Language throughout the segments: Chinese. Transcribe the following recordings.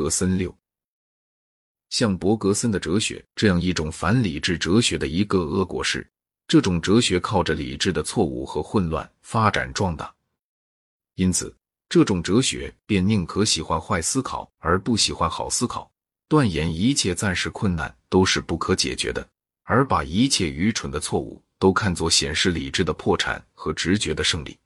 格森六。像伯格森的哲学这样一种反理智哲学的一个恶果是，这种哲学靠着理智的错误和混乱发展壮大，因此这种哲学便宁可喜欢坏思考而不喜欢好思考，断言一切暂时困难都是不可解决的，而把一切愚蠢的错误都看作显示理智的破产和直觉的胜利。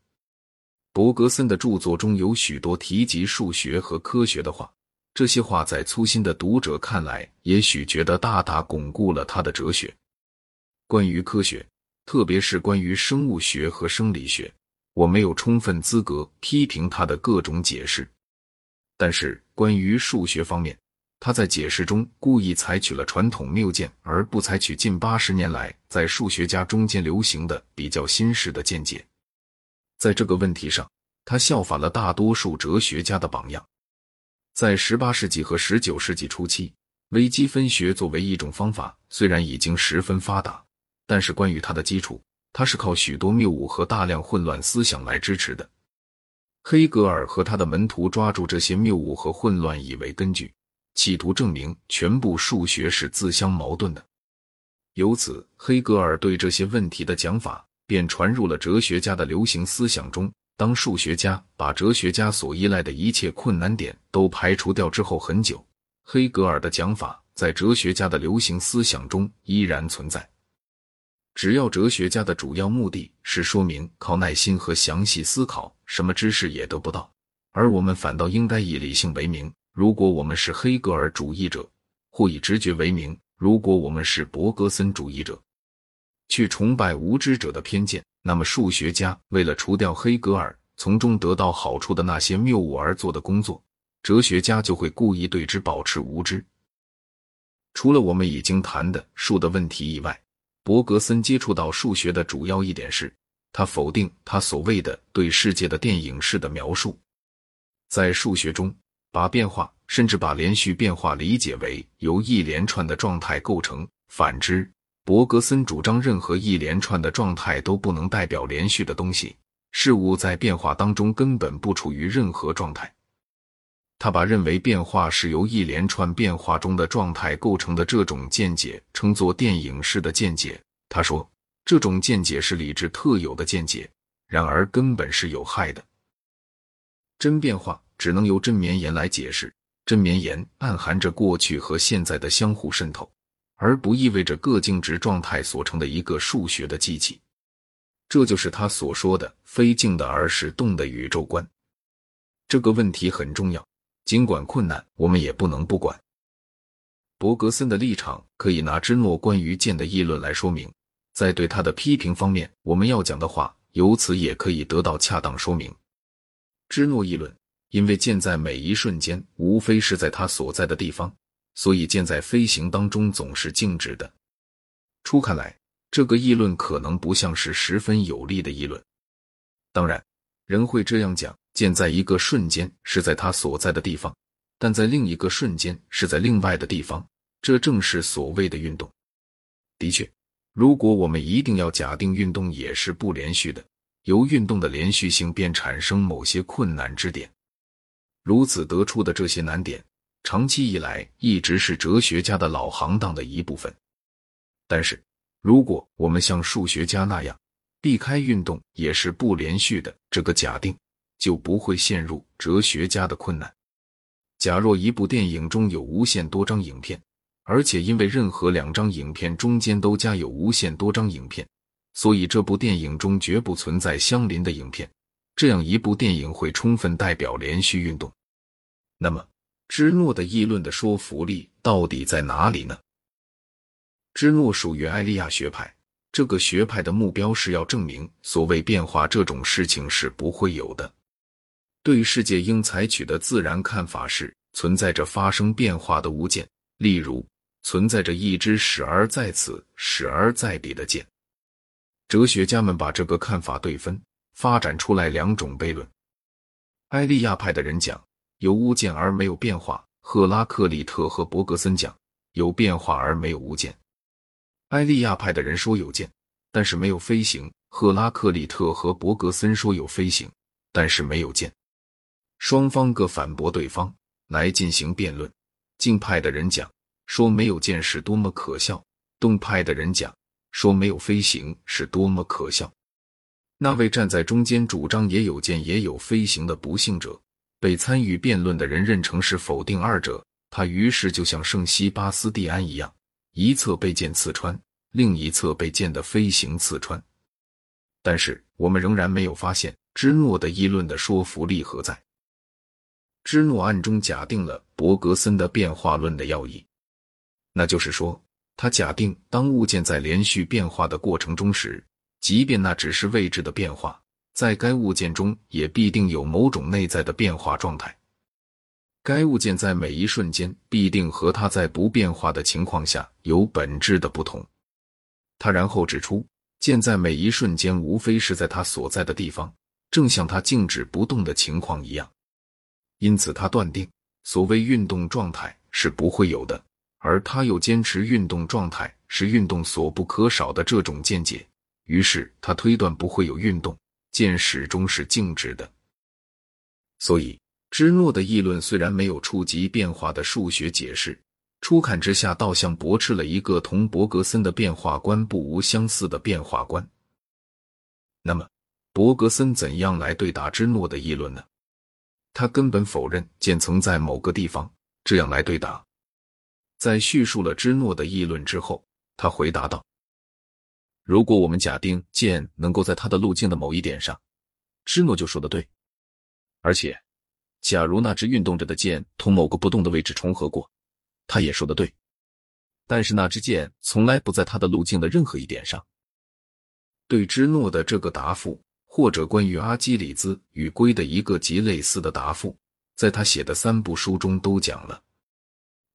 伯格森的著作中有许多提及数学和科学的话。这些话在粗心的读者看来，也许觉得大大巩固了他的哲学。关于科学，特别是关于生物学和生理学，我没有充分资格批评他的各种解释。但是关于数学方面，他在解释中故意采取了传统谬见，而不采取近八十年来在数学家中间流行的比较新式的见解。在这个问题上，他效法了大多数哲学家的榜样。在十八世纪和十九世纪初期，微积分学作为一种方法，虽然已经十分发达，但是关于它的基础，它是靠许多谬误和大量混乱思想来支持的。黑格尔和他的门徒抓住这些谬误和混乱以为根据，企图证明全部数学是自相矛盾的。由此，黑格尔对这些问题的讲法便传入了哲学家的流行思想中。当数学家把哲学家所依赖的一切困难点都排除掉之后，很久，黑格尔的讲法在哲学家的流行思想中依然存在。只要哲学家的主要目的是说明靠耐心和详细思考什么知识也得不到，而我们反倒应该以理性为名。如果我们是黑格尔主义者，或以直觉为名；如果我们是伯格森主义者。去崇拜无知者的偏见，那么数学家为了除掉黑格尔从中得到好处的那些谬误而做的工作，哲学家就会故意对之保持无知。除了我们已经谈的数的问题以外，伯格森接触到数学的主要一点是，他否定他所谓的对世界的电影式的描述。在数学中，把变化甚至把连续变化理解为由一连串的状态构成，反之。伯格森主张，任何一连串的状态都不能代表连续的东西。事物在变化当中根本不处于任何状态。他把认为变化是由一连串变化中的状态构成的这种见解称作电影式的见解。他说，这种见解是理智特有的见解，然而根本是有害的。真变化只能由真绵延来解释，真绵延暗含着过去和现在的相互渗透。而不意味着各静止状态所成的一个数学的机器，这就是他所说的非静的而是动的宇宙观。这个问题很重要，尽管困难，我们也不能不管。伯格森的立场可以拿芝诺关于剑的议论来说明，在对他的批评方面，我们要讲的话由此也可以得到恰当说明。芝诺议论，因为剑在每一瞬间无非是在他所在的地方。所以箭在飞行当中总是静止的。初看来，这个议论可能不像是十分有力的议论。当然，人会这样讲：箭在一个瞬间是在它所在的地方，但在另一个瞬间是在另外的地方。这正是所谓的运动。的确，如果我们一定要假定运动也是不连续的，由运动的连续性便产生某些困难之点。如此得出的这些难点。长期以来一直是哲学家的老行当的一部分，但是如果我们像数学家那样避开运动也是不连续的这个假定，就不会陷入哲学家的困难。假若一部电影中有无限多张影片，而且因为任何两张影片中间都加有无限多张影片，所以这部电影中绝不存在相邻的影片，这样一部电影会充分代表连续运动。那么。芝诺的议论的说服力到底在哪里呢？芝诺属于艾利亚学派，这个学派的目标是要证明所谓变化这种事情是不会有的。对世界应采取的自然看法是存在着发生变化的物件，例如存在着一只始而在此、始而在彼的剑。哲学家们把这个看法对分，发展出来两种悖论。艾利亚派的人讲。有物件而没有变化。赫拉克利特和伯格森讲有变化而没有物件。埃利亚派的人说有剑，但是没有飞行。赫拉克利特和伯格森说有飞行，但是没有剑。双方各反驳对方，来进行辩论。静派的人讲说没有剑是多么可笑，动派的人讲说没有飞行是多么可笑。那位站在中间主张也有剑也有飞行的不幸者，被参与辩论的人认成是否定二者。他于是就像圣西巴斯蒂安一样，一侧被剑刺穿，另一侧被剑的飞行刺穿。但是我们仍然没有发现芝诺的议论的说服力何在。芝诺暗中假定了伯格森的变化论的要义，那就是说，他假定当物件在连续变化的过程中时，即便那只是位置的变化，在该物件中也必定有某种内在的变化状态。该物件在每一瞬间必定和它在不变化的情况下有本质的不同。他然后指出，剑在每一瞬间无非是在它所在的地方，正像它静止不动的情况一样。因此，他断定所谓运动状态是不会有的，而他又坚持运动状态是运动所不可少的这种见解。于是，他推断不会有运动，剑始终是静止的。所以，芝诺的议论虽然没有触及变化的数学解释，初看之下倒像驳斥了一个同伯格森的变化观不无相似的变化观。那么，伯格森怎样来对答芝诺的议论呢？他根本否认剑曾在某个地方，这样来对答。在叙述了芝诺的议论之后，他回答道：“如果我们假定剑能够在它的路径的某一点上，芝诺就说的对。而且，假如那只运动着的剑同某个不动的位置重合过，他也说的对。但是那支剑从来不在它的路径的任何一点上。”对芝诺的这个答复。或者关于阿基里兹与龟的一个极类似的答复，在他写的三部书中都讲了。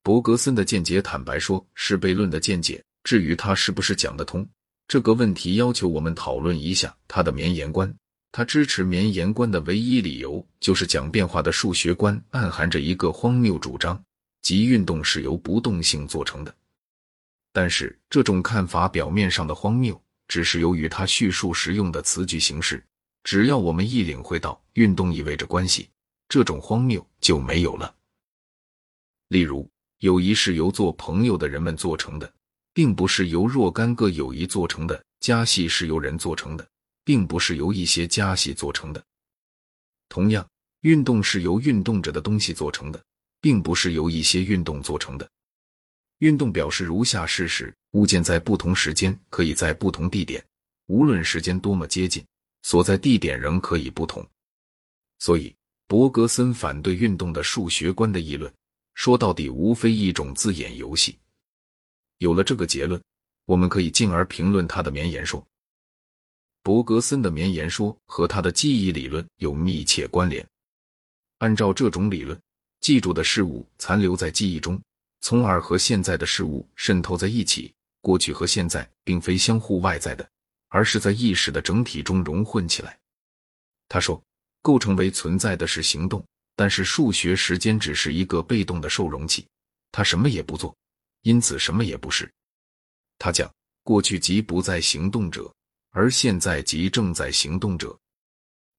伯格森的见解，坦白说是悖论的见解。至于他是不是讲得通这个问题，要求我们讨论一下他的绵延观。他支持绵延观的唯一理由，就是讲变化的数学观暗含着一个荒谬主张，即运动是由不动性做成的。但是这种看法表面上的荒谬，只是由于他叙述时用的词句形式。只要我们一领会到运动意味着关系，这种荒谬就没有了。例如，友谊是由做朋友的人们做成的，并不是由若干个友谊做成的；家系是由人做成的，并不是由一些家系做成的。同样，运动是由运动着的东西做成的，并不是由一些运动做成的。运动表示如下事实：物件在不同时间可以在不同地点，无论时间多么接近。所在地点仍可以不同，所以伯格森反对运动的数学观的议论，说到底无非一种字眼游戏。有了这个结论，我们可以进而评论他的绵延说。伯格森的绵延说和他的记忆理论有密切关联。按照这种理论，记住的事物残留在记忆中，从而和现在的事物渗透在一起。过去和现在并非相互外在的。而是在意识的整体中融混起来。他说，构成为存在的是行动，但是数学时间只是一个被动的受容器，它什么也不做，因此什么也不是。他讲，过去即不在行动者，而现在即正在行动者。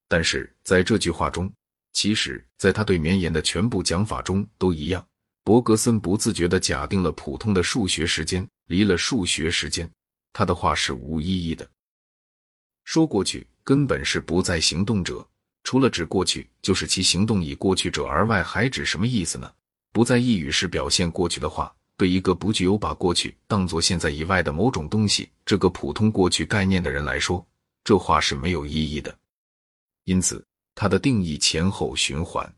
但是在这句话中，其实在他对绵延的全部讲法中都一样。伯格森不自觉地假定了普通的数学时间，离了数学时间，他的话是无意义的。说过去根本是不在行动者，除了指过去，就是其行动以过去者而外，还指什么意思呢？不在意语是表现过去的话，对一个不具有把过去当作现在以外的某种东西这个普通过去概念的人来说，这话是没有意义的。因此，他的定义前后循环。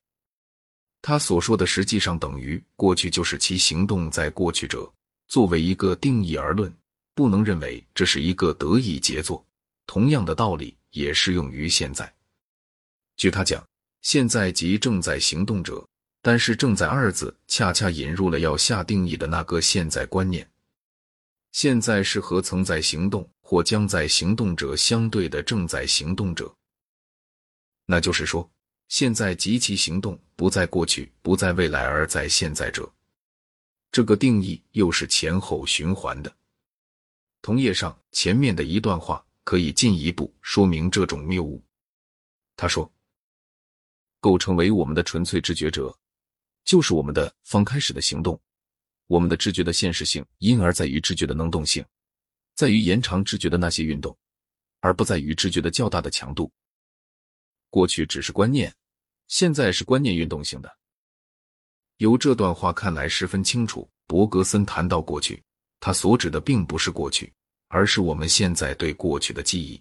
他所说的实际上等于过去就是其行动在过去者，作为一个定义而论，不能认为这是一个得意杰作。同样的道理也适用于现在。据他讲，现在即正在行动者，但是“正在”二字恰恰引入了要下定义的那个现在观念。现在是和曾在行动或将在行动者相对的正在行动者。那就是说，现在及其行动不在过去，不在未来，而在现在者。这个定义又是前后循环的。同页上前面的一段话。可以进一步说明这种谬误。他说：“构成为我们的纯粹知觉者，就是我们的方开始的行动。我们的知觉的现实性，因而在于知觉的能动性，在于延长知觉的那些运动，而不在于知觉的较大的强度。过去只是观念，现在是观念运动性的。由这段话看来十分清楚，伯格森谈到过去，他所指的并不是过去，而是我们现在对过去的记忆。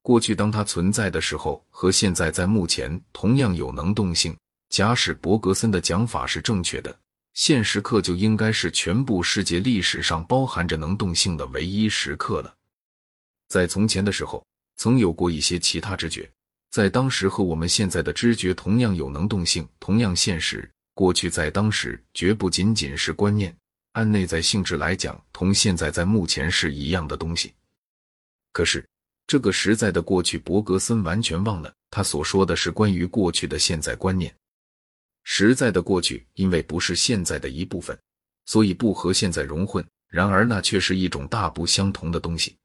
过去当它存在的时候，和现在在目前同样有能动性。假使伯格森的讲法是正确的，现时刻就应该是全部世界历史上包含着能动性的唯一时刻了。在从前的时候，曾有过一些其他知觉，在当时和我们现在的知觉同样有能动性，同样现实。过去在当时绝不仅仅是观念，按内在性质来讲，同现在在目前是一样的东西。可是这个实在的过去，伯格森完全忘了，他所说的是关于过去的现在观念。实在的过去，因为不是现在的一部分，所以不和现在融混。然而，那却是一种大不相同的东西。